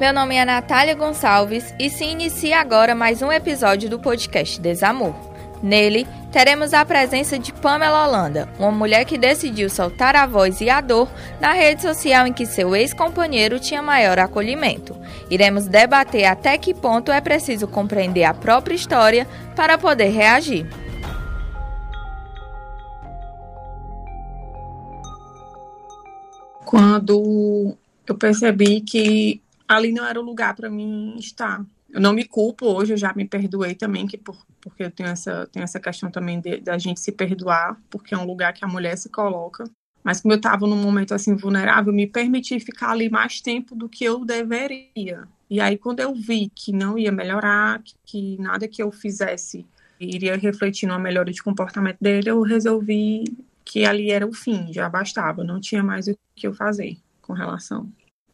Meu nome é Natália Gonçalves e se inicia agora mais um episódio do podcast Desamor. Nele, teremos a presença de Pamela Holanda, uma mulher que decidiu soltar a voz e a dor na rede social em que seu ex-companheiro tinha maior acolhimento. Iremos debater até que ponto é preciso compreender a própria história para poder reagir. Quando eu percebi que ali não era o lugar para mim estar. Eu não me culpo hoje, eu já me perdoei também, que por, porque eu tenho essa, tenho essa questão também da gente se perdoar, porque é um lugar que a mulher se coloca. Mas como eu estava num momento assim vulnerável, me permiti ficar ali mais tempo do que eu deveria. E aí quando eu vi que não ia melhorar, que, que nada que eu fizesse iria refletir numa melhora de comportamento dele, eu resolvi que ali era o fim, já bastava, não tinha mais o que eu fazer com relação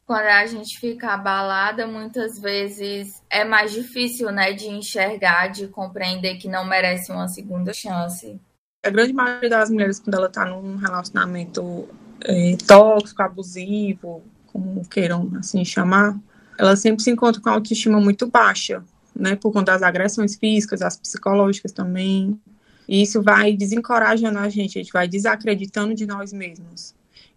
quando a gente fica abalada, muitas vezes é mais difícil, né, de enxergar, de compreender que não merece uma segunda chance. A grande maioria das mulheres, quando ela está num relacionamento é, tóxico, abusivo, como queiram assim chamar, ela sempre se encontra com a autoestima muito baixa, né, por conta das agressões físicas, as psicológicas também. E isso vai desencorajando a gente, a gente vai desacreditando de nós mesmos.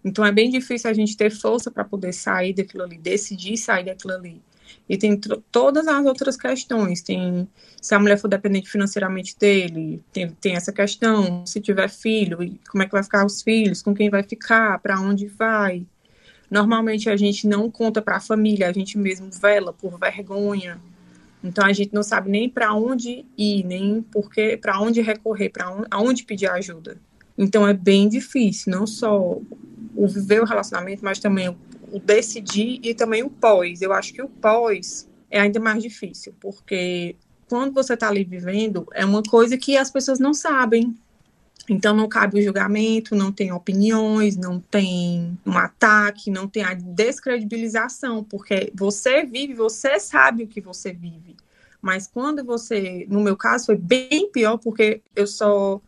Então é bem difícil a gente ter força para poder sair daquilo ali, decidir sair daquilo ali. E tem todas as outras questões. Tem se a mulher for dependente financeiramente dele, tem, tem essa questão. Se tiver filho, como é que vai ficar os filhos? Com quem vai ficar? Para onde vai? Normalmente a gente não conta para a família, a gente mesmo vela por vergonha. Então a gente não sabe nem para onde ir, nem porque para onde recorrer, para onde, pedir ajuda. Então é bem difícil, não só o viver o relacionamento, mas também o, decidir e também o pós. Eu acho que o pós é ainda mais difícil, porque quando você está ali vivendo, é uma coisa que as pessoas não sabem. Então não cabe o julgamento, não tem opiniões, não tem um ataque, não tem a descredibilização, porque você vive, você sabe o que você vive. Mas quando você, no meu caso, foi bem pior, porque eu só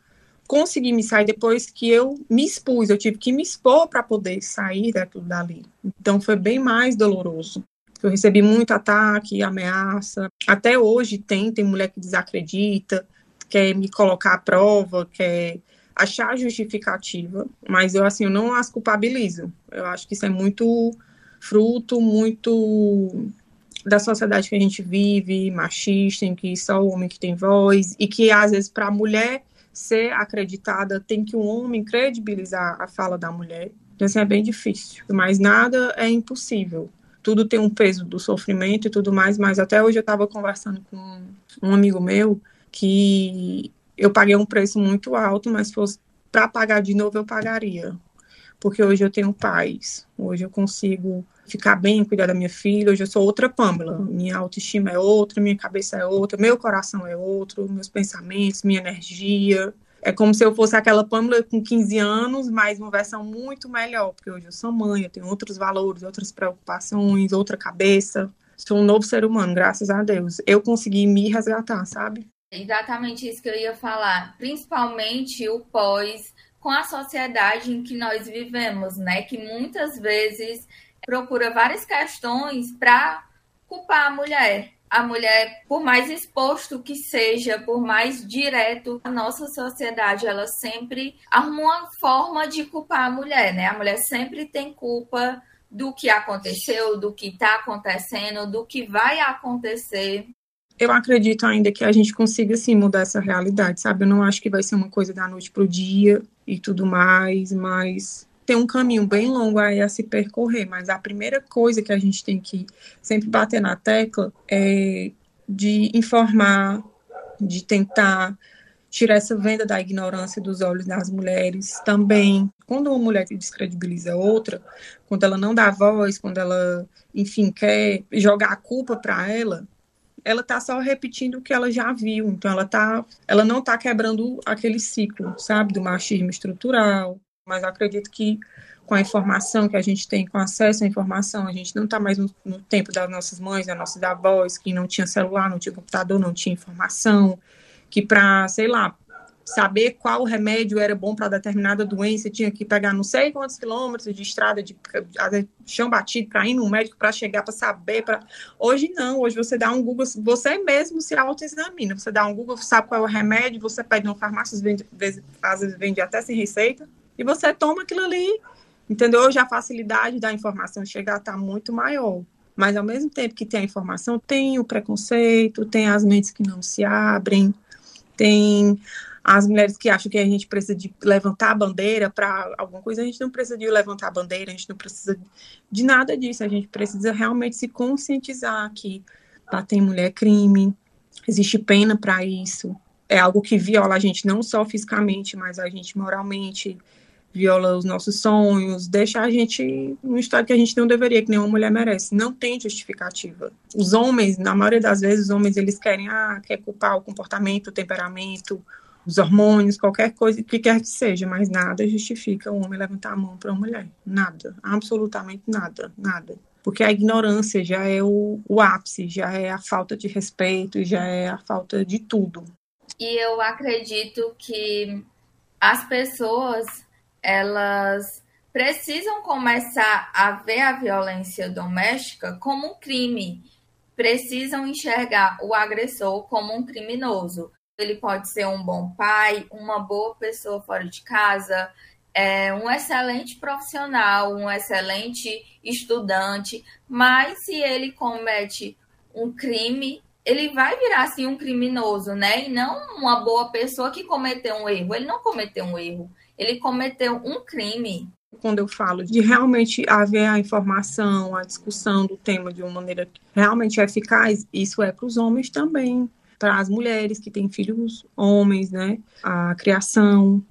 consegui me sair depois que eu me expus, eu tive que me expor para poder sair daquilo dali. Então foi bem mais doloroso. Eu recebi muito ataque, ameaça. Até hoje tem, tem mulher que desacredita, quer me colocar à prova, quer achar justificativa, mas eu assim, eu não as culpabilizo. Eu acho que isso é muito fruto muito da sociedade que a gente vive, machista, em que só o homem que tem voz e que às vezes para a mulher ser acreditada, tem que um homem credibilizar a fala da mulher. Então, assim, é bem difícil. Mas nada é impossível. Tudo tem um peso do sofrimento e tudo mais, mas até hoje eu estava conversando com um amigo meu que eu paguei um preço muito alto, mas fosse para pagar de novo eu pagaria. Porque hoje eu tenho paz, hoje eu consigo ficar bem, cuidar da minha filha. Hoje eu sou outra Pamela. Minha autoestima é outra, minha cabeça é outra, meu coração é outro, meus pensamentos, minha energia. É como se eu fosse aquela Pamela com 15 anos, mas uma versão muito melhor, porque hoje eu sou mãe, eu tenho outros valores, outras preocupações, outra cabeça. Sou um novo ser humano, graças a Deus. Eu consegui me resgatar, sabe? Exatamente isso que eu ia falar. Principalmente o pós com a sociedade em que nós vivemos, né? Que muitas vezes procura várias questões para culpar a mulher. A mulher, por mais exposto que seja, por mais direto, a nossa sociedade, ela sempre arruma uma forma de culpar a mulher, né? A mulher sempre tem culpa do que aconteceu, do que está acontecendo, do que vai acontecer. Eu acredito ainda que a gente consiga sim mudar essa realidade, sabe? Eu não acho que vai ser uma coisa da noite para o dia e tudo mais, mas tem um caminho bem longo aí a se percorrer, mas a primeira coisa que a gente tem que sempre bater na tecla é de informar, de tentar tirar essa venda da ignorância dos olhos das mulheres também. Quando uma mulher descredibiliza outra, quando ela não dá voz, quando ela, enfim, quer jogar a culpa para ela, ela tá só repetindo o que ela já viu. Então ela tá, ela não tá quebrando aquele ciclo, sabe, do machismo estrutural, mas acredito que com a informação que a gente tem, com acesso à informação, a gente não está mais no, no, tempo das nossas mães, das nossas avós, que não tinha celular, não tinha computador, não tinha informação, que para, sei lá, saber qual remédio era bom para determinada doença, tinha que pegar não sei quantos quilômetros de estrada de, de chão batido para ir no médico para chegar para saber. Pra... Hoje não, hoje você dá um Google, você mesmo se autoexamina. Você dá um Google, sabe qual é o remédio, você pede uma farmácia, às vezes vende até sem receita, e você toma aquilo ali. Entendeu? Hoje a facilidade da informação chegar está muito maior. Mas ao mesmo tempo que tem a informação, tem o preconceito, tem as mentes que não se abrem, tem as mulheres que acham que a gente precisa de levantar a bandeira para alguma coisa, a gente não precisa de levantar a bandeira, a gente não precisa de nada disso, a gente precisa realmente se conscientizar que bater em mulher crime, existe pena para isso, é algo que viola a gente não só fisicamente, mas a gente moralmente, viola os nossos sonhos, deixa a gente num estado que a gente não deveria, que nenhuma mulher merece. Não tem justificativa. Os homens, na maioria das vezes, os homens, eles querem, ah, quer culpar o comportamento, o temperamento, os hormônios, qualquer coisa, que quer que seja, mas nada justifica o homem levantar a mão para uma mulher. Nada. Absolutamente nada. Nada. Porque a ignorância já é o, o ápice, já é a falta de respeito, já é a falta de tudo. E eu acredito que as pessoas elas precisam começar a ver a violência doméstica como um crime, precisam enxergar o agressor como um criminoso. Ele pode ser um bom pai, uma boa pessoa fora de casa, é, um excelente profissional, um excelente estudante, mas se ele comete um crime, ele vai virar assim um criminoso, né? E não uma boa pessoa que cometeu um erro. Ele não cometeu um erro ele cometeu um crime. Quando eu falo de realmente haver a informação, a discussão do tema de uma maneira realmente eficaz, isso é para os homens também, para as mulheres que têm filhos homens, né? A criação,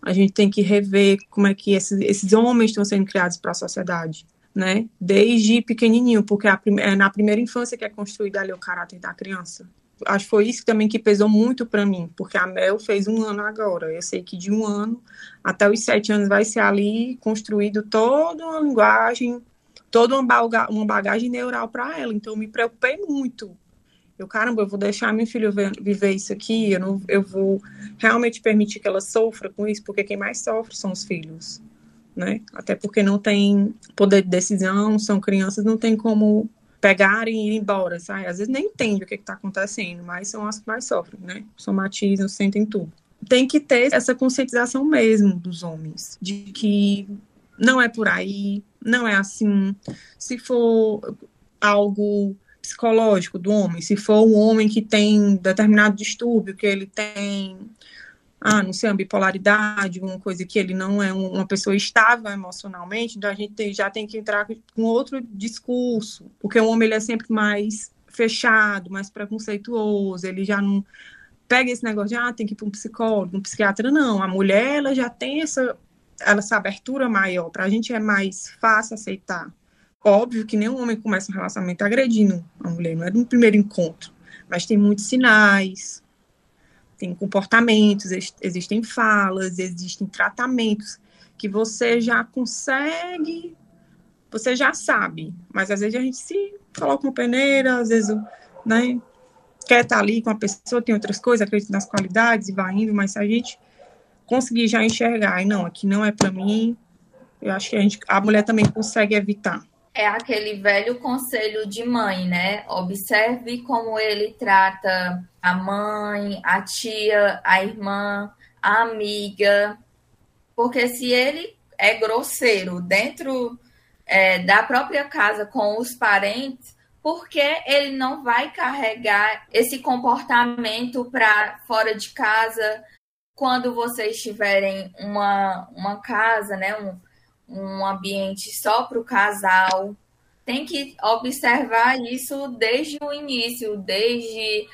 a gente tem que rever como é que esses, esses homens estão sendo criados para a sociedade, né? Desde pequenininho, porque é na primeira infância que é construído ali o caráter da criança acho que foi isso também que pesou muito para mim, porque a Mel fez um ano agora. Eu sei que de um ano até os sete anos vai ser ali construído toda uma linguagem, toda uma, uma bagagem neural para ela. Então, eu me preocupei muito. Eu, caramba, eu vou deixar minha filha viver isso aqui, eu, não, eu vou realmente permitir que ela sofra com isso, porque quem mais sofre são os filhos. Né? Até porque não tem poder de decisão, são crianças, não tem como pegarem e ir embora, sabe? Às vezes nem entende o que está acontecendo, mas são as que mais sofrem, né? Somatizam, sentem tudo. Tem que ter essa conscientização mesmo dos homens, de que não é por aí, não é assim. Se for algo psicológico do homem, se for um homem que tem determinado distúrbio, que ele tem ah, não sei, bipolaridade, uma coisa que ele não é uma pessoa estável emocionalmente, então a gente tem, já tem que entrar com outro discurso, porque o homem ele é sempre mais fechado, mais preconceituoso, ele já não pega esse negócio de, ah, tem que ir para um psicólogo, um psiquiatra, não, a mulher, ela já tem essa, essa abertura maior, para a gente é mais fácil aceitar. Óbvio que nenhum homem começa um relacionamento agredindo a mulher, não é no primeiro encontro, mas tem muitos sinais, existem comportamentos, existem falas, existem tratamentos que você já consegue, você já sabe, mas às vezes a gente se coloca uma peneira, às vezes, né, quer estar ali com a pessoa, tem outras coisas, acredita nas qualidades e vai indo, mas se a gente conseguir já enxergar, e não, aqui não é para mim, eu acho que a, gente, a mulher também consegue evitar é aquele velho conselho de mãe, né? Observe como ele trata a mãe, a tia, a irmã, a amiga. Porque se ele é grosseiro dentro é, da própria casa com os parentes, por que ele não vai carregar esse comportamento para fora de casa quando vocês tiverem uma, uma casa, né? Um, um ambiente só para o casal. Tem que observar isso desde o início, desde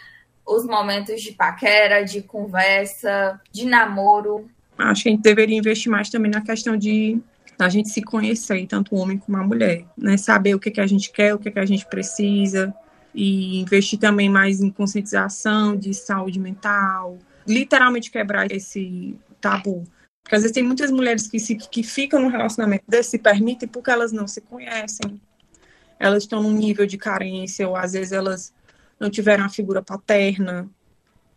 os momentos de paquera, de conversa, de namoro. Acho que a gente deveria investir mais também na questão de a gente se conhecer, tanto o homem como a mulher, né? Saber o que, que a gente quer, o que, que a gente precisa, e investir também mais em conscientização de saúde mental, literalmente quebrar esse tabu porque às vezes tem muitas mulheres que, se, que ficam no relacionamento desse, se permitem porque elas não se conhecem. Elas estão num nível de carência, ou às vezes elas não tiveram a figura paterna.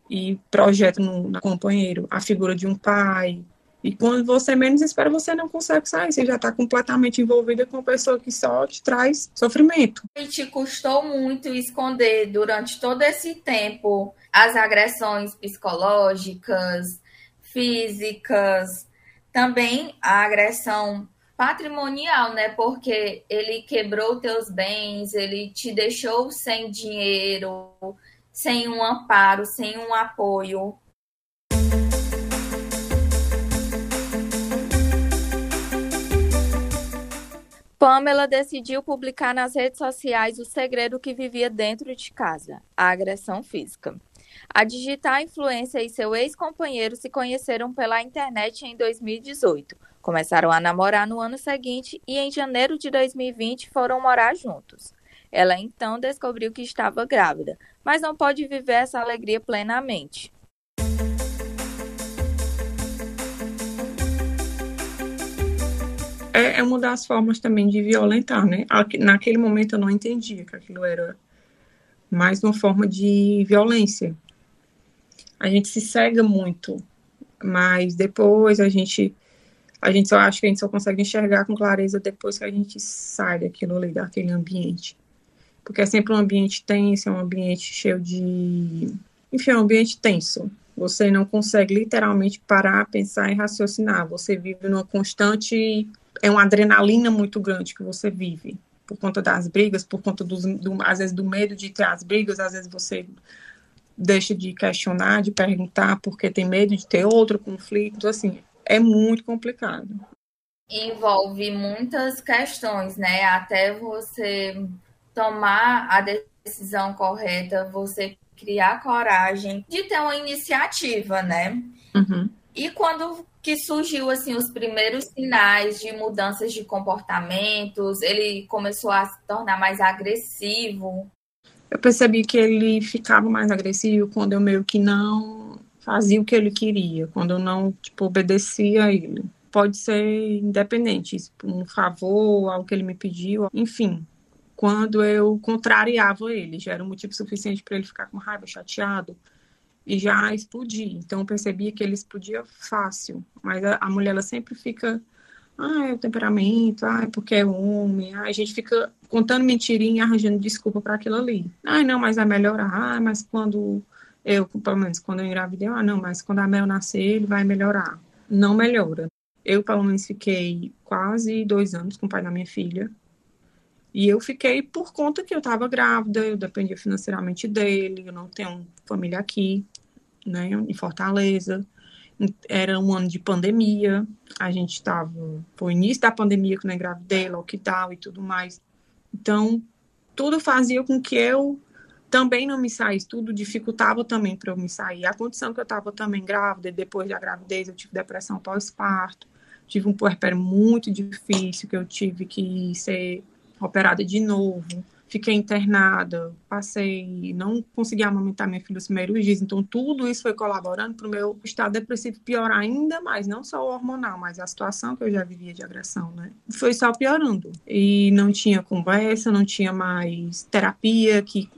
e projeta no, no companheiro a figura de um pai, e quando você menos espera, você não consegue sair. Você já está completamente envolvida com uma pessoa que só te traz sofrimento. E te custou muito esconder durante todo esse tempo as agressões psicológicas, físicas, também a agressão patrimonial, né? Porque ele quebrou teus bens, ele te deixou sem dinheiro, sem um amparo, sem um apoio. Pamela decidiu publicar nas redes sociais o segredo que vivia dentro de casa, a agressão física. A digital influência e seu ex-companheiro se conheceram pela internet em 2018. Começaram a namorar no ano seguinte e em janeiro de 2020 foram morar juntos. Ela então descobriu que estava grávida, mas não pode viver essa alegria plenamente. é, é uma das formas também de violentar, né? Naquele momento eu não entendia que aquilo era mais uma forma de violência. A gente se cega muito, mas depois a gente a gente só acha que a gente só consegue enxergar com clareza depois que a gente sai daquilo ali, daquele ambiente. Porque é sempre um ambiente tenso, é um ambiente cheio de. Enfim, é um ambiente tenso. Você não consegue literalmente parar, pensar e raciocinar. Você vive numa constante é uma adrenalina muito grande que você vive por conta das brigas, por conta dos, do, às vezes do medo de ter as brigas, às vezes você deixa de questionar, de perguntar porque tem medo de ter outro conflito, assim, é muito complicado. Envolve muitas questões, né? Até você tomar a decisão correta, você criar coragem de ter uma iniciativa, né? Uhum. E quando que surgiu assim os primeiros sinais de mudanças de comportamentos, ele começou a se tornar mais agressivo. Eu percebi que ele ficava mais agressivo quando eu meio que não fazia o que ele queria, quando eu não tipo obedecia a ele. Pode ser independente, um favor, algo que ele me pediu, enfim. Quando eu contrariava ele, já era um motivo suficiente para ele ficar com raiva, chateado e já explodir. Então eu percebia que ele explodia fácil, mas a, a mulher ela sempre fica, ah, é o temperamento, ah, é porque é homem, ah, a gente fica contando mentirinha arranjando desculpa para aquilo ali. Ah, não, mas vai melhorar, ah, mas quando eu, pelo menos quando eu engravidei, ah, não, mas quando a Mel nascer, ele vai melhorar. Não melhora. Eu, pelo menos, fiquei quase dois anos com o pai da minha filha. E eu fiquei por conta que eu estava grávida, eu dependia financeiramente dele, eu não tenho família aqui né, em Fortaleza. Era um ano de pandemia, a gente estava, foi o início da pandemia quando eu engravidei, lockdown e tudo mais. Então, tudo fazia com que eu também não me saísse, tudo dificultava também para eu me sair. A condição que eu estava também grávida, depois da gravidez eu tive depressão pós-parto, tive um puerpério muito difícil, que eu tive que ser operada de novo fiquei internada, passei, não consegui amamentar minha filha os primeiros dias, então tudo isso foi colaborando para o meu estado depressivo piorar ainda mais, não só o hormonal, mas a situação que eu já vivia de agressão, né? Foi só piorando. E não tinha conversa, não tinha mais terapia que,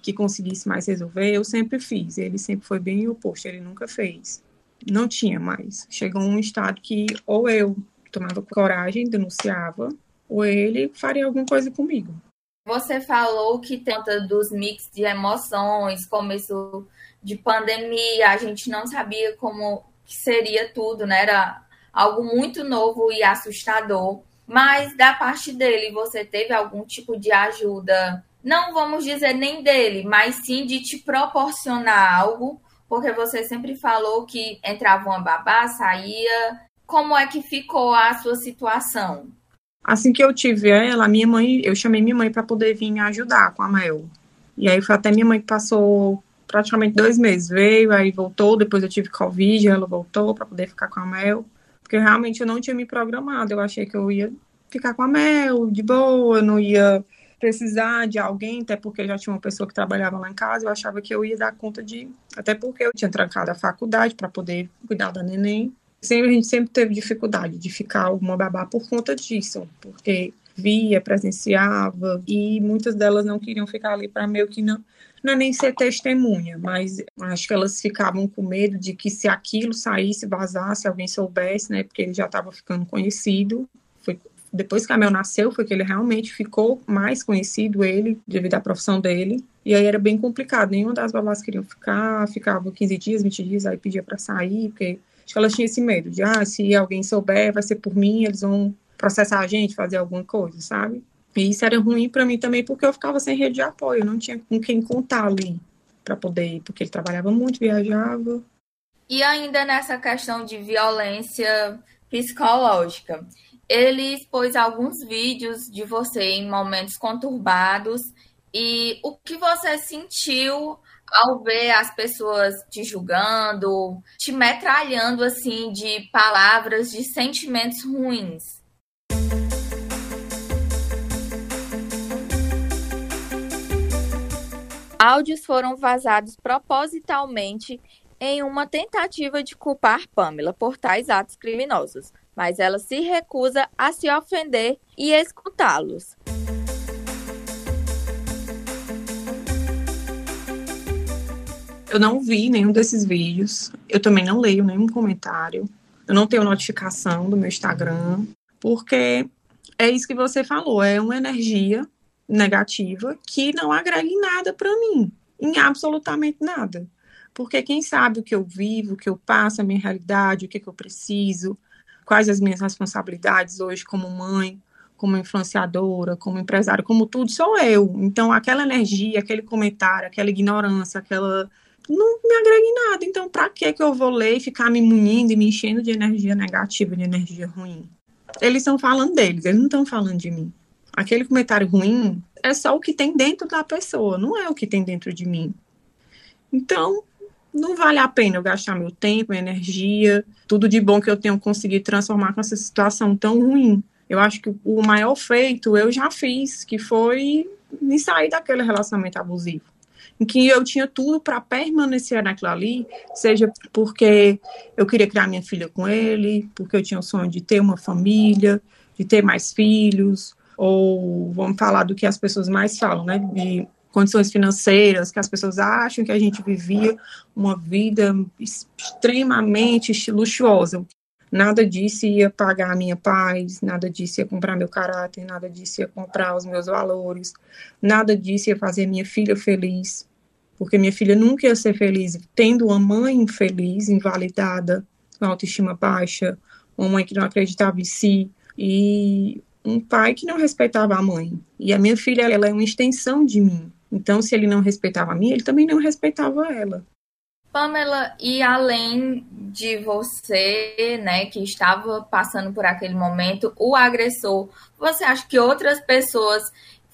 que conseguisse mais resolver. Eu sempre fiz, ele sempre foi bem oposto, ele nunca fez. Não tinha mais. Chegou um estado que ou eu tomava coragem, denunciava, ou ele faria alguma coisa comigo. Você falou que tenta dos mix de emoções, começo de pandemia, a gente não sabia como seria tudo, né? Era algo muito novo e assustador. Mas da parte dele, você teve algum tipo de ajuda? Não vamos dizer nem dele, mas sim de te proporcionar algo, porque você sempre falou que entrava uma babá, saía. Como é que ficou a sua situação? Assim que eu tive ela, minha mãe, eu chamei minha mãe para poder vir me ajudar com a Mel. E aí foi até minha mãe que passou praticamente dois meses. Veio, aí voltou, depois eu tive Covid, ela voltou para poder ficar com a Mel. Porque realmente eu não tinha me programado. Eu achei que eu ia ficar com a Mel, de boa, não ia precisar de alguém, até porque já tinha uma pessoa que trabalhava lá em casa, eu achava que eu ia dar conta de. Até porque eu tinha trancado a faculdade para poder cuidar da neném sempre, a gente sempre teve dificuldade de ficar uma babá por conta disso, porque via, presenciava, e muitas delas não queriam ficar ali para meio que não, não é nem ser testemunha, mas acho que elas ficavam com medo de que se aquilo saísse, vazasse, alguém soubesse, né? Porque ele já estava ficando conhecido. Foi depois que a Mel nasceu, foi que ele realmente ficou mais conhecido, ele, devido à profissão dele. E aí era bem complicado. Nenhuma das babás queriam ficar, ficava 15 dias, 20 dias, aí pedia para sair, porque acho que elas tinham esse medo de, ah, se alguém souber, vai ser por mim, eles vão processar a gente, fazer alguma coisa, sabe? E isso era ruim para mim também, porque eu ficava sem rede de apoio, não tinha com quem contar ali para poder ir, porque ele trabalhava muito, viajava. E ainda nessa questão de violência psicológica, ele expôs alguns vídeos de você em momentos conturbados e o que você sentiu ao ver as pessoas te julgando, te metralhando assim de palavras, de sentimentos ruins. Áudios foram vazados propositalmente em uma tentativa de culpar Pamela por tais atos criminosos, mas ela se recusa a se ofender e escutá-los. Eu não vi nenhum desses vídeos, eu também não leio nenhum comentário, eu não tenho notificação do meu Instagram, porque é isso que você falou, é uma energia negativa que não agrega em nada para mim, em absolutamente nada. Porque quem sabe o que eu vivo, o que eu passo, a minha realidade, o que, que eu preciso, quais as minhas responsabilidades hoje como mãe, como influenciadora, como empresária, como tudo, sou eu. Então, aquela energia, aquele comentário, aquela ignorância, aquela. Não me agrega em nada. Então, para que que eu vou ler e ficar me munindo e me enchendo de energia negativa, de energia ruim? Eles estão falando deles, eles não estão falando de mim. Aquele comentário ruim é só o que tem dentro da pessoa, não é o que tem dentro de mim. Então, não vale a pena eu gastar meu tempo, minha energia, tudo de bom que eu tenho conseguido transformar com essa situação tão ruim. Eu acho que o maior feito eu já fiz, que foi me sair daquele relacionamento abusivo. Em que eu tinha tudo para permanecer naquilo ali, seja porque eu queria criar minha filha com ele, porque eu tinha o sonho de ter uma família, de ter mais filhos, ou vamos falar do que as pessoas mais falam, né? De condições financeiras, que as pessoas acham que a gente vivia uma vida extremamente luxuosa. Nada disso ia pagar a minha paz, nada disso ia comprar meu caráter, nada disso ia comprar os meus valores, nada disso ia fazer minha filha feliz, porque minha filha nunca ia ser feliz tendo uma mãe infeliz, invalidada, com autoestima baixa, uma mãe que não acreditava em si, e um pai que não respeitava a mãe. E a minha filha, ela é uma extensão de mim. Então, se ele não respeitava a mim, ele também não respeitava ela. Pamela, e além de você, né, que estava passando por aquele momento, o agressor, você acha que outras pessoas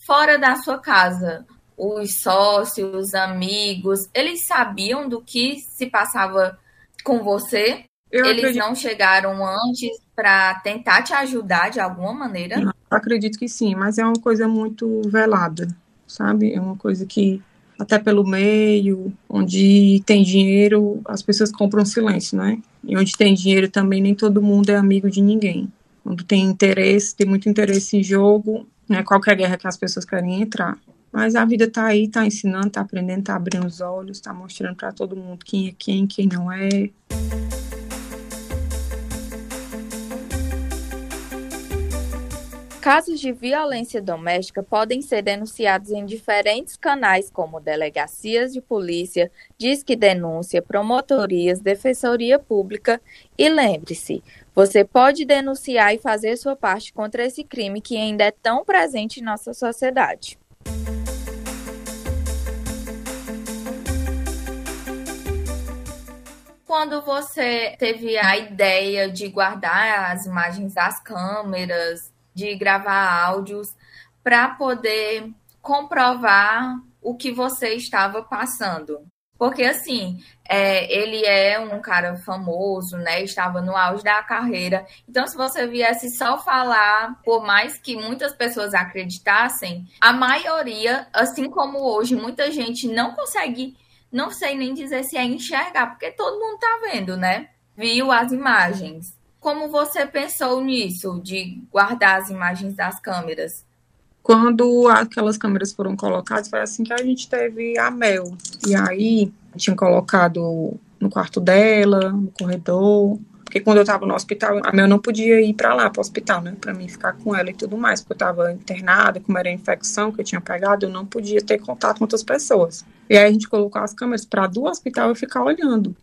fora da sua casa, os sócios, os amigos, eles sabiam do que se passava com você? Eu Eles acredito... não chegaram antes para tentar te ajudar de alguma maneira? Eu acredito que sim, mas é uma coisa muito velada, sabe? É uma coisa que até pelo meio, onde tem dinheiro, as pessoas compram silêncio, né? E onde tem dinheiro também nem todo mundo é amigo de ninguém. Quando tem interesse, tem muito interesse em jogo, né? Qualquer guerra que as pessoas querem entrar. Mas a vida tá aí, tá ensinando, tá aprendendo, tá abrindo os olhos, tá mostrando para todo mundo quem é quem, quem não é. Casos de violência doméstica podem ser denunciados em diferentes canais, como delegacias de polícia, disque denúncia, promotorias, defensoria pública. E lembre-se, você pode denunciar e fazer sua parte contra esse crime que ainda é tão presente em nossa sociedade. Quando você teve a ideia de guardar as imagens das câmeras, de gravar áudios para poder comprovar o que você estava passando. Porque, assim, é, ele é um cara famoso, né? Estava no auge da carreira. Então, se você viesse só falar, por mais que muitas pessoas acreditassem, a maioria, assim como hoje, muita gente não consegue, não sei nem dizer se é enxergar, porque todo mundo tá vendo, né? Viu as imagens. Como você pensou nisso, de guardar as imagens das câmeras? Quando aquelas câmeras foram colocadas, foi assim que a gente teve a Mel. E aí, tinha colocado no quarto dela, no corredor, porque quando eu estava no hospital, a Mel não podia ir para lá, para o hospital, né? Para mim ficar com ela e tudo mais, porque eu estava internada, como era a infecção que eu tinha pegado, eu não podia ter contato com outras pessoas. E aí a gente colocou as câmeras para do hospital eu ficar olhando.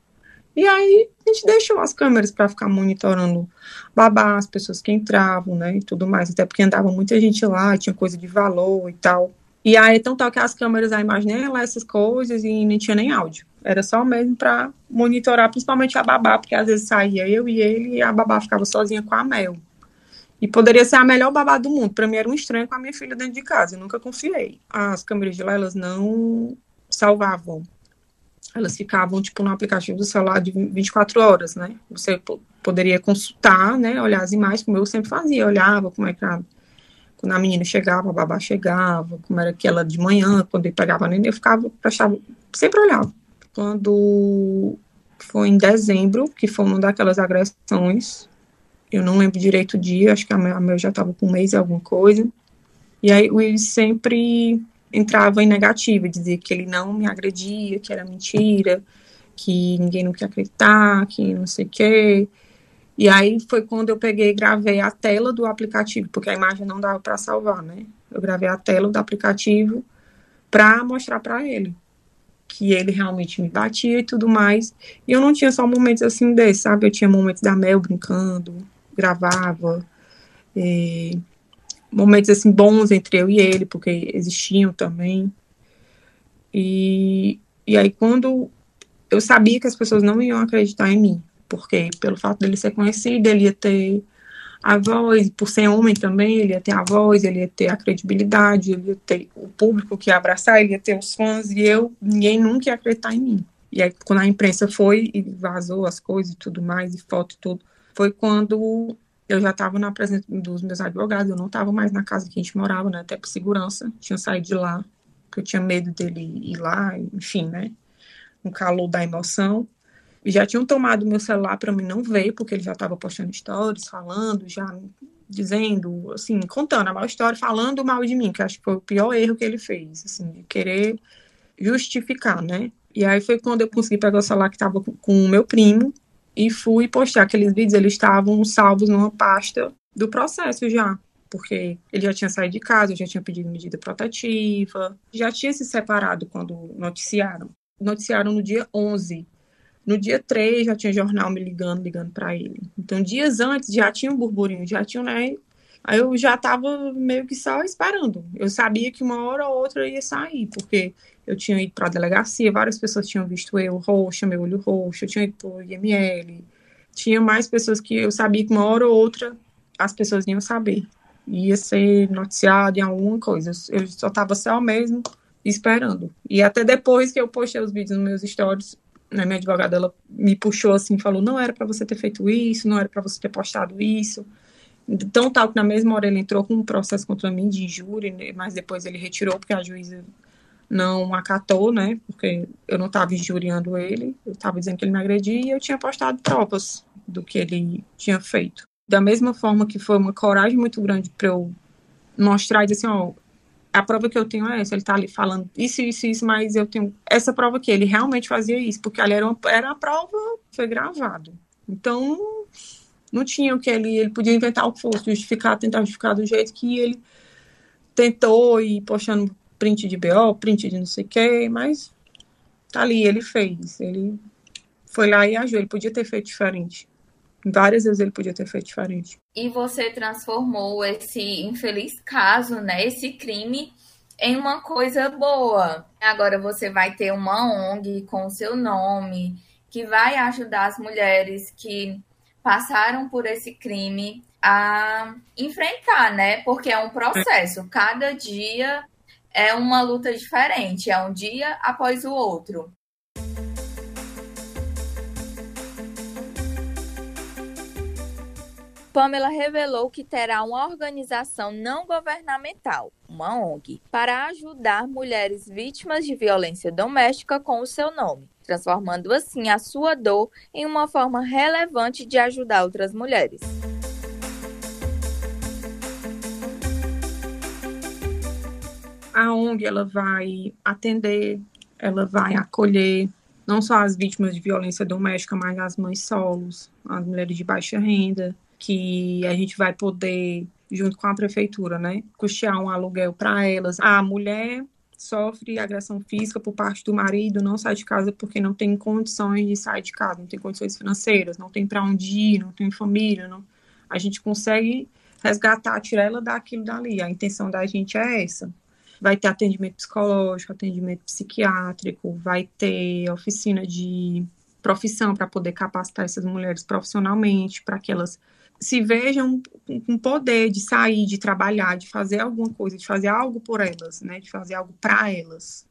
E aí a gente deixou as câmeras para ficar monitorando babá, as pessoas que entravam, né, e tudo mais, até porque andava muita gente lá, tinha coisa de valor e tal. E aí, então, tal que as câmeras, a imagem nem lá essas coisas e nem tinha nem áudio. Era só mesmo para monitorar, principalmente a babá, porque às vezes saía eu e ele e a babá ficava sozinha com a Mel. E poderia ser a melhor babá do mundo. Para mim era um estranho com a minha filha dentro de casa. Eu nunca confiei. As câmeras de lá, elas não salvavam. Elas ficavam, tipo, no aplicativo do celular de 24 horas, né? Você poderia consultar, né? Olhar as imagens, como eu sempre fazia. olhava como é que a, quando a menina chegava, a babá chegava, como era que ela de manhã, quando ele pegava a neném, eu ficava, prestava, sempre olhava quando foi em dezembro, que foi uma daquelas agressões. Eu não lembro direito o dia, acho que a meu já estava com um mês e alguma coisa. E aí o Will sempre entrava em negativa, dizia que ele não me agredia, que era mentira, que ninguém não quer acreditar, que não sei o quê. E aí foi quando eu peguei e gravei a tela do aplicativo, porque a imagem não dava para salvar, né? Eu gravei a tela do aplicativo para mostrar para ele que ele realmente me batia e tudo mais. E eu não tinha só momentos assim desses, sabe? Eu tinha momentos da Mel brincando, gravava, momentos assim bons entre eu e ele, porque existiam também. E, e aí quando eu sabia que as pessoas não iam acreditar em mim, porque pelo fato dele ser conhecido, ele ia ter a voz, por ser homem também, ele ia ter a voz, ele ia ter a credibilidade, ele ia ter o público que ia abraçar, ele ia ter os fãs, e eu, ninguém nunca ia acreditar em mim. E aí, quando a imprensa foi e vazou as coisas e tudo mais, e foto e tudo, foi quando eu já estava na presença dos meus advogados, eu não estava mais na casa que a gente morava, né, até por segurança, tinha saído de lá, porque eu tinha medo dele ir lá, enfim, né, no calor da emoção já tinham tomado meu celular para mim não ver, porque ele já estava postando stories, falando, já dizendo, assim, contando a maior história, falando mal de mim, que acho que foi o pior erro que ele fez, assim, de querer justificar, né? E aí foi quando eu consegui pegar o celular que estava com o meu primo e fui postar aqueles vídeos, eles estavam salvos numa pasta do processo já, porque ele já tinha saído de casa, já tinha pedido medida protetiva, já tinha se separado quando noticiaram. Noticiaram no dia 11 no dia 3 já tinha jornal me ligando, ligando para ele. Então, dias antes já tinha um burburinho, já tinha, né? Aí eu já estava meio que só esperando. Eu sabia que uma hora ou outra ia sair, porque eu tinha ido para a delegacia, várias pessoas tinham visto eu roxo, meu olho roxo, eu tinha ido para o IML. Tinha mais pessoas que eu sabia que uma hora ou outra as pessoas iam saber. Ia ser noticiado em alguma coisa. Eu só estava só mesmo esperando. E até depois que eu postei os vídeos nos meus stories, né, minha advogada ela me puxou assim, falou: não era para você ter feito isso, não era para você ter postado isso. Então, tal que na mesma hora ele entrou com um processo contra mim de júri, né, mas depois ele retirou porque a juíza não acatou, né? Porque eu não estava injuriando ele, eu estava dizendo que ele me agredia e eu tinha postado provas do que ele tinha feito. Da mesma forma que foi uma coragem muito grande para eu mostrar e dizer assim, ó, a prova que eu tenho é essa, ele tá ali falando isso, isso, isso, mas eu tenho essa prova que ele realmente fazia isso, porque ali era uma, era uma prova, foi gravado. Então, não tinha o que ele, ele podia inventar o que fosse, justificar, tentar justificar do jeito que ele tentou e postando print de BO, print de não sei o que, mas tá ali, ele fez, ele foi lá e agiu, ele podia ter feito diferente. Várias vezes ele podia ter feito diferente. E você transformou esse infeliz caso, né, esse crime, em uma coisa boa. Agora você vai ter uma ONG com seu nome, que vai ajudar as mulheres que passaram por esse crime a enfrentar, né? Porque é um processo. Cada dia é uma luta diferente, é um dia após o outro. Pamela revelou que terá uma organização não governamental, uma ONG, para ajudar mulheres vítimas de violência doméstica com o seu nome, transformando assim a sua dor em uma forma relevante de ajudar outras mulheres. A ONG ela vai atender, ela vai acolher não só as vítimas de violência doméstica, mas as mães solos, as mulheres de baixa renda, que a gente vai poder, junto com a prefeitura, né, custear um aluguel para elas. A mulher sofre agressão física por parte do marido, não sai de casa porque não tem condições de sair de casa, não tem condições financeiras, não tem para onde ir, não tem família, não. A gente consegue resgatar, tirar ela daquilo dali. A intenção da gente é essa. Vai ter atendimento psicológico, atendimento psiquiátrico, vai ter oficina de profissão para poder capacitar essas mulheres profissionalmente, para que elas se vejam com poder de sair, de trabalhar, de fazer alguma coisa, de fazer algo por elas, né? De fazer algo para elas.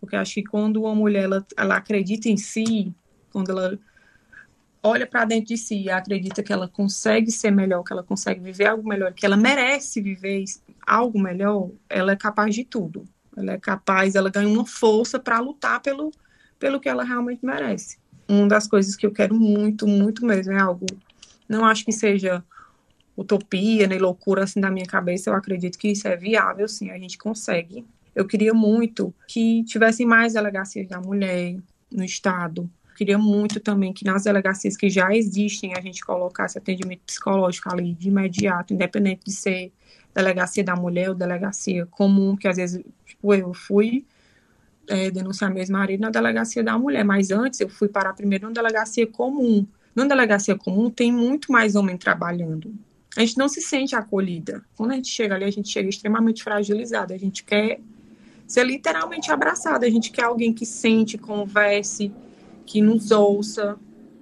Porque acho que quando uma mulher ela, ela acredita em si, quando ela olha para dentro de si e acredita que ela consegue ser melhor, que ela consegue viver algo melhor, que ela merece viver algo melhor, ela é capaz de tudo. Ela é capaz, ela ganha uma força para lutar pelo, pelo que ela realmente merece. Uma das coisas que eu quero muito, muito mesmo é algo. Não acho que seja utopia nem loucura assim da minha cabeça. Eu acredito que isso é viável, sim. A gente consegue. Eu queria muito que tivessem mais delegacias da mulher no estado, Queria muito também que nas delegacias que já existem a gente colocasse atendimento psicológico ali de imediato, independente de ser delegacia da mulher ou delegacia comum, que às vezes, tipo, eu fui é, denunciar meu ex-marido na delegacia da mulher, mas antes eu fui parar primeiro na delegacia comum. Na delegacia comum tem muito mais homem trabalhando. A gente não se sente acolhida. Quando a gente chega ali, a gente chega extremamente fragilizada. A gente quer ser literalmente abraçada. A gente quer alguém que sente, converse, que nos ouça,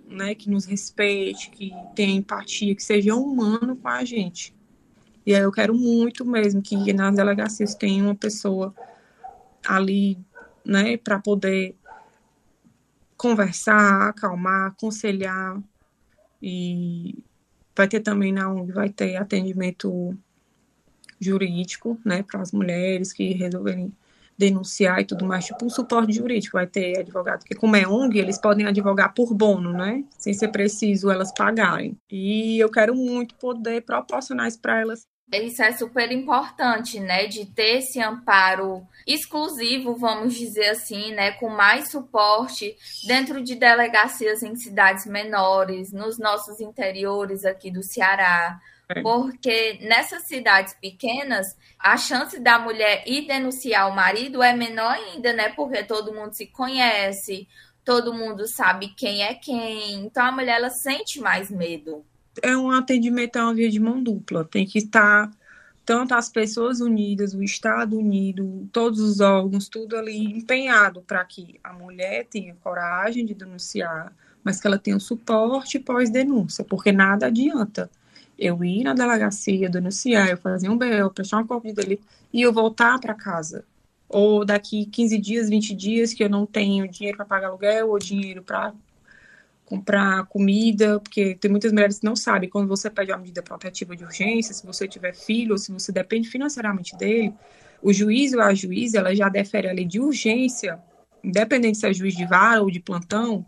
né, que nos respeite, que tenha empatia, que seja humano com a gente. E aí eu quero muito mesmo que nas delegacias tenha uma pessoa ali, né, para poder conversar, acalmar, aconselhar e vai ter também na ONG vai ter atendimento jurídico, né, para as mulheres que resolverem denunciar e tudo mais, tipo um suporte jurídico, vai ter advogado, porque como é ONG, eles podem advogar por bono, né? Sem ser preciso elas pagarem. E eu quero muito poder proporcionar isso para elas. Isso é super importante, né? De ter esse amparo exclusivo, vamos dizer assim, né? Com mais suporte dentro de delegacias em cidades menores, nos nossos interiores aqui do Ceará. Porque nessas cidades pequenas, a chance da mulher ir denunciar o marido é menor ainda, né? Porque todo mundo se conhece, todo mundo sabe quem é quem. Então a mulher ela sente mais medo. É um atendimento, é uma via de mão dupla. Tem que estar tanto as pessoas unidas, o Estado unido, todos os órgãos, tudo ali empenhado para que a mulher tenha coragem de denunciar, mas que ela tenha o suporte pós-denúncia, porque nada adianta eu ir na delegacia, denunciar, eu fazer um BL, prestar uma cópia dele e eu voltar para casa. Ou daqui 15 dias, 20 dias que eu não tenho dinheiro para pagar aluguel ou dinheiro para comprar comida, porque tem muitas mulheres que não sabem quando você pede uma medida protetiva de urgência, se você tiver filho ou se você depende financeiramente dele, o juiz ou a juíza, ela já defere a lei de urgência, independente se é juiz de vara ou de plantão,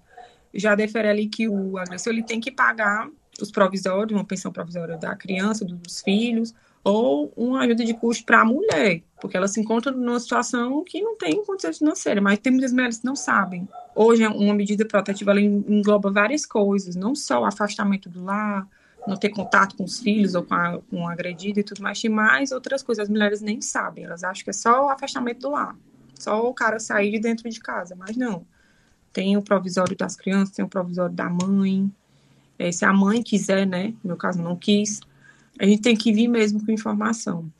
já defere ali que o agressor ele tem que pagar os provisórios, uma pensão provisória da criança, dos filhos, ou uma ajuda de custo para a mulher, porque ela se encontra numa situação que não tem condições financeiras, mas tem muitas mulheres que não sabem. Hoje, uma medida protetiva ela engloba várias coisas, não só o afastamento do lar, não ter contato com os filhos ou com, a, com o agredido e tudo mais, tem mais outras coisas. As mulheres nem sabem, elas acham que é só o afastamento do lar, só o cara sair de dentro de casa, mas não. Tem o provisório das crianças, tem o provisório da mãe, é, se a mãe quiser, né? No meu caso, não quis, a gente tem que vir mesmo com informação.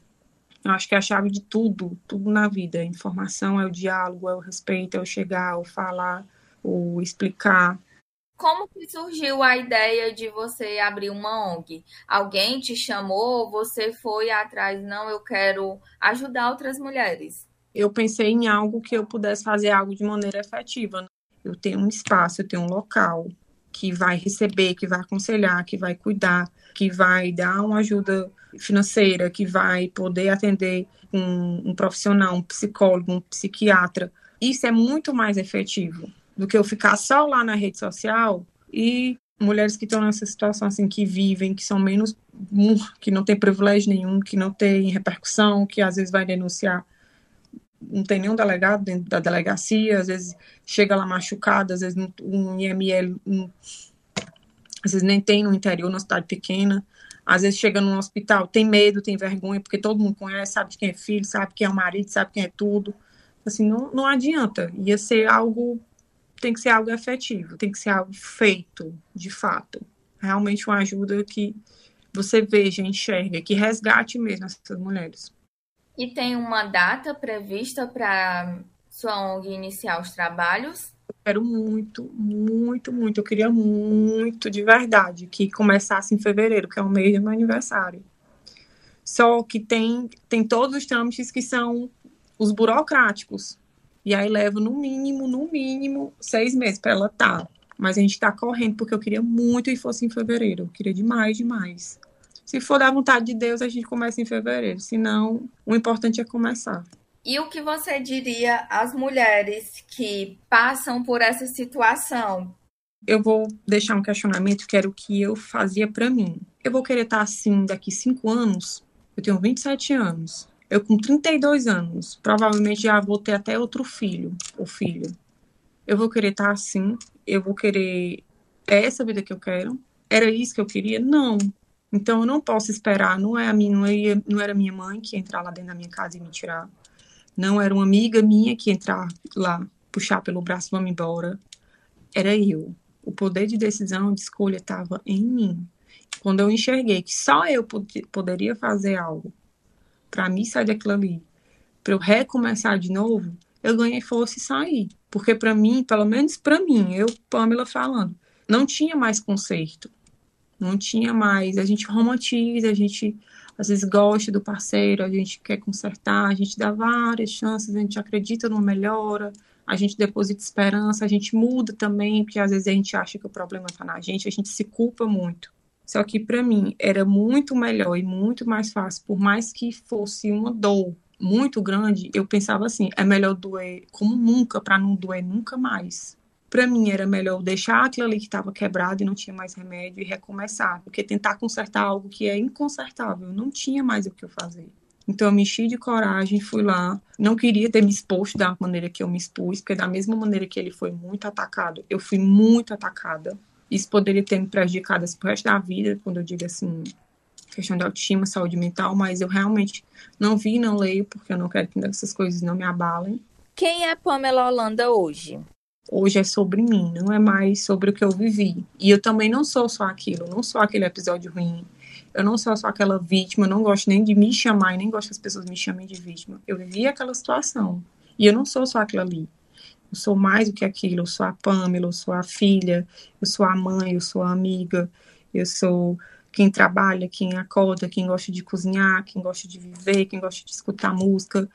Eu acho que é a chave de tudo, tudo na vida. A informação é o diálogo, é o respeito, é o chegar, o falar, o explicar. Como que surgiu a ideia de você abrir uma ONG? Alguém te chamou? Você foi atrás? Não, eu quero ajudar outras mulheres. Eu pensei em algo que eu pudesse fazer algo de maneira efetiva. Eu tenho um espaço, eu tenho um local, que vai receber, que vai aconselhar, que vai cuidar, que vai dar uma ajuda financeira, que vai poder atender um, um profissional, um psicólogo, um psiquiatra. Isso é muito mais efetivo do que eu ficar só lá na rede social e mulheres que estão nessa situação assim que vivem, que são menos que não tem privilégio nenhum, que não tem repercussão, que às vezes vai denunciar não tem nenhum delegado dentro da delegacia, às vezes chega lá machucada, às vezes um IML, um, às vezes nem tem no interior, numa cidade pequena, às vezes chega num hospital, tem medo, tem vergonha, porque todo mundo conhece, sabe quem é filho, sabe quem é o marido, sabe quem é tudo. Assim, não, não adianta. Ia ser algo, tem que ser algo efetivo, tem que ser algo feito, de fato. Realmente uma ajuda que você veja, enxerga, que resgate mesmo essas mulheres. E tem uma data prevista para sua ONG iniciar os trabalhos? Eu quero muito, muito, muito. Eu queria muito, de verdade, que começasse em fevereiro, que é o mês do meu aniversário. Só que tem, tem todos os trâmites que são os burocráticos. E aí leva no mínimo, no mínimo, seis meses para ela estar. Tá. Mas a gente está correndo, porque eu queria muito que fosse em fevereiro. Eu queria demais, demais. Se for da vontade de Deus, a gente começa em fevereiro. Se não, o importante é começar. E o que você diria às mulheres que passam por essa situação? Eu vou deixar um questionamento que era o que eu fazia para mim. Eu vou querer estar assim daqui cinco anos? Eu tenho 27 anos. Eu com 32 anos, provavelmente já vou ter até outro filho, ou filho. Eu vou querer estar assim? Eu vou querer é essa vida que eu quero? Era isso que eu queria? Não. Então eu não posso esperar, não é a minha, não, ia, não era minha mãe que ia entrar lá dentro da minha casa e me tirar. Não era uma amiga minha que ia entrar lá, puxar pelo braço, vamos embora. Era eu. O poder de decisão, de escolha estava em mim. Quando eu enxerguei que só eu pod poderia fazer algo para mim sair daquilo ali, para eu recomeçar de novo, eu ganhei força e saí. Porque para mim, pelo menos para mim, eu, Pamela falando, não tinha mais conserto. Não tinha mais. A gente romantiza, a gente às vezes gosta do parceiro, a gente quer consertar, a gente dá várias chances, a gente acredita numa melhora, a gente deposita esperança, a gente muda também, porque às vezes a gente acha que o problema está na gente, a gente se culpa muito. Só que para mim era muito melhor e muito mais fácil, por mais que fosse uma dor muito grande, eu pensava assim, é melhor doer como nunca para não doer nunca mais para mim era melhor deixar aquilo ali que estava quebrado e não tinha mais remédio e recomeçar, porque tentar consertar algo que é inconsertável, não tinha mais o que eu fazer. Então eu me enchi de coragem, fui lá. Não queria ter me exposto da maneira que eu me expus, porque da mesma maneira que ele foi muito atacado, eu fui muito atacada. Isso poderia ter me prejudicado assim, pro resto da vida, quando eu digo assim, questão de autoestima, saúde mental, mas eu realmente não vi, não leio, porque eu não quero que essas coisas não me abalem. Quem é Pamela Holanda hoje? Hoje é sobre mim, não é mais sobre o que eu vivi. E eu também não sou só aquilo, não sou aquele episódio ruim. Eu não sou só aquela vítima, eu não gosto nem de me chamar e nem gosto que as pessoas me chamem de vítima. Eu vivi aquela situação. E eu não sou só aquilo ali. Eu sou mais do que aquilo. Eu sou a Pamela, eu sou a filha, eu sou a mãe, eu sou a amiga, eu sou quem trabalha, quem acorda, quem gosta de cozinhar, quem gosta de viver, quem gosta de escutar música,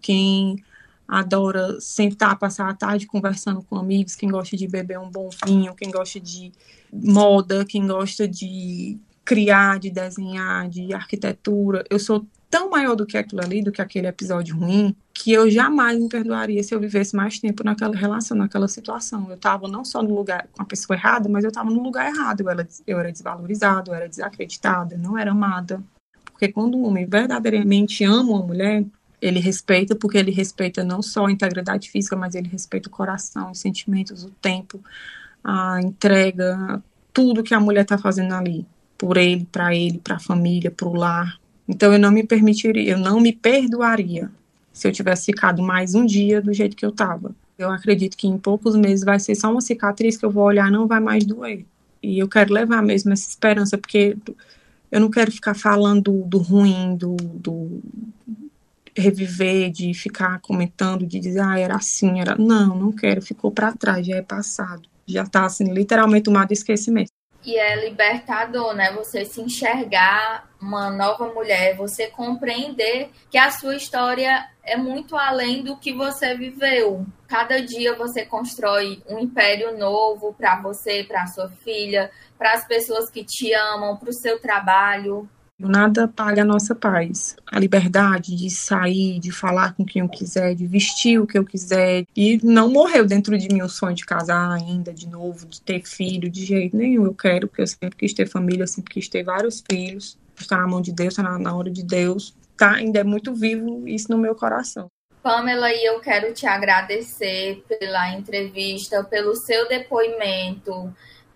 quem adora sentar, passar a tarde conversando com amigos, quem gosta de beber um bom vinho, quem gosta de moda, quem gosta de criar, de desenhar, de arquitetura. Eu sou tão maior do que aquilo ali, do que aquele episódio ruim, que eu jamais me perdoaria se eu vivesse mais tempo naquela relação, naquela situação. Eu estava não só no lugar com a pessoa errada, mas eu estava no lugar errado. Eu era, era desvalorizada, eu era desacreditada, não era amada. Porque quando um homem verdadeiramente ama uma mulher, ele respeita porque ele respeita não só a integridade física, mas ele respeita o coração, os sentimentos, o tempo, a entrega, tudo que a mulher está fazendo ali, por ele, para ele, para a família, para o lar. Então eu não me permitiria, eu não me perdoaria se eu tivesse ficado mais um dia do jeito que eu estava. Eu acredito que em poucos meses vai ser só uma cicatriz que eu vou olhar, não vai mais doer. E eu quero levar mesmo essa esperança, porque eu não quero ficar falando do ruim, do, do, reviver, de ficar comentando, de dizer, ah, era assim, era. Não, não quero, ficou para trás, já é passado. Já está assim, literalmente tomado esquecimento. E é libertador, né? Você se enxergar uma nova mulher, você compreender que a sua história é muito além do que você viveu. Cada dia você constrói um império novo para você, para sua filha, para as pessoas que te amam, para o seu trabalho. Nada paga a nossa paz. A liberdade de sair, de falar com quem eu quiser, de vestir o que eu quiser. E não morreu dentro de mim o sonho de casar ainda, de novo, de ter filho, de jeito nenhum. Eu quero, porque eu sempre quis ter família, eu sempre quis ter vários filhos. Está na mão de Deus, está na, hora de Deus. Tá, ainda é muito vivo isso no meu coração. Pamela, e eu quero te agradecer pela entrevista, pelo seu depoimento,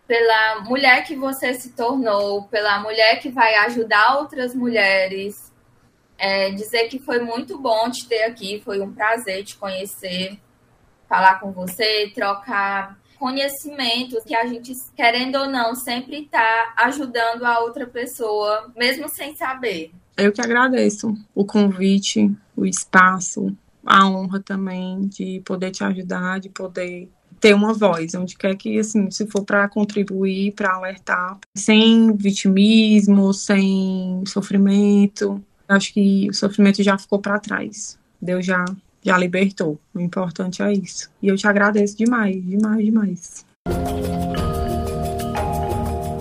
pela mulher que você se tornou, pela mulher que vai ajudar outras mulheres. É, dizer que foi muito bom te ter aqui, foi um prazer te conhecer, falar com você, trocar conhecimentos que a gente, querendo ou não, sempre está ajudando a outra pessoa, mesmo sem saber. Eu que agradeço o convite, o espaço, a honra também de poder te ajudar, de poder ter uma voz, onde quer que, assim, se for para contribuir, para alertar, sem vitimismo, sem sofrimento. Acho que o sofrimento já ficou para trás. Deus já já libertou. O importante é isso. E eu te agradeço demais, demais, demais.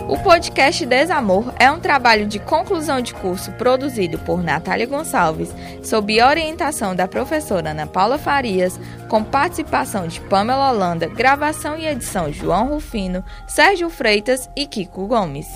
O podcast Desamor é um trabalho de conclusão de curso produzido por Natália Gonçalves, sob orientação da professora Ana Paula Farias, com participação de Pamela Holanda, gravação e edição João Rufino, Sérgio Freitas e Kiko Gomes.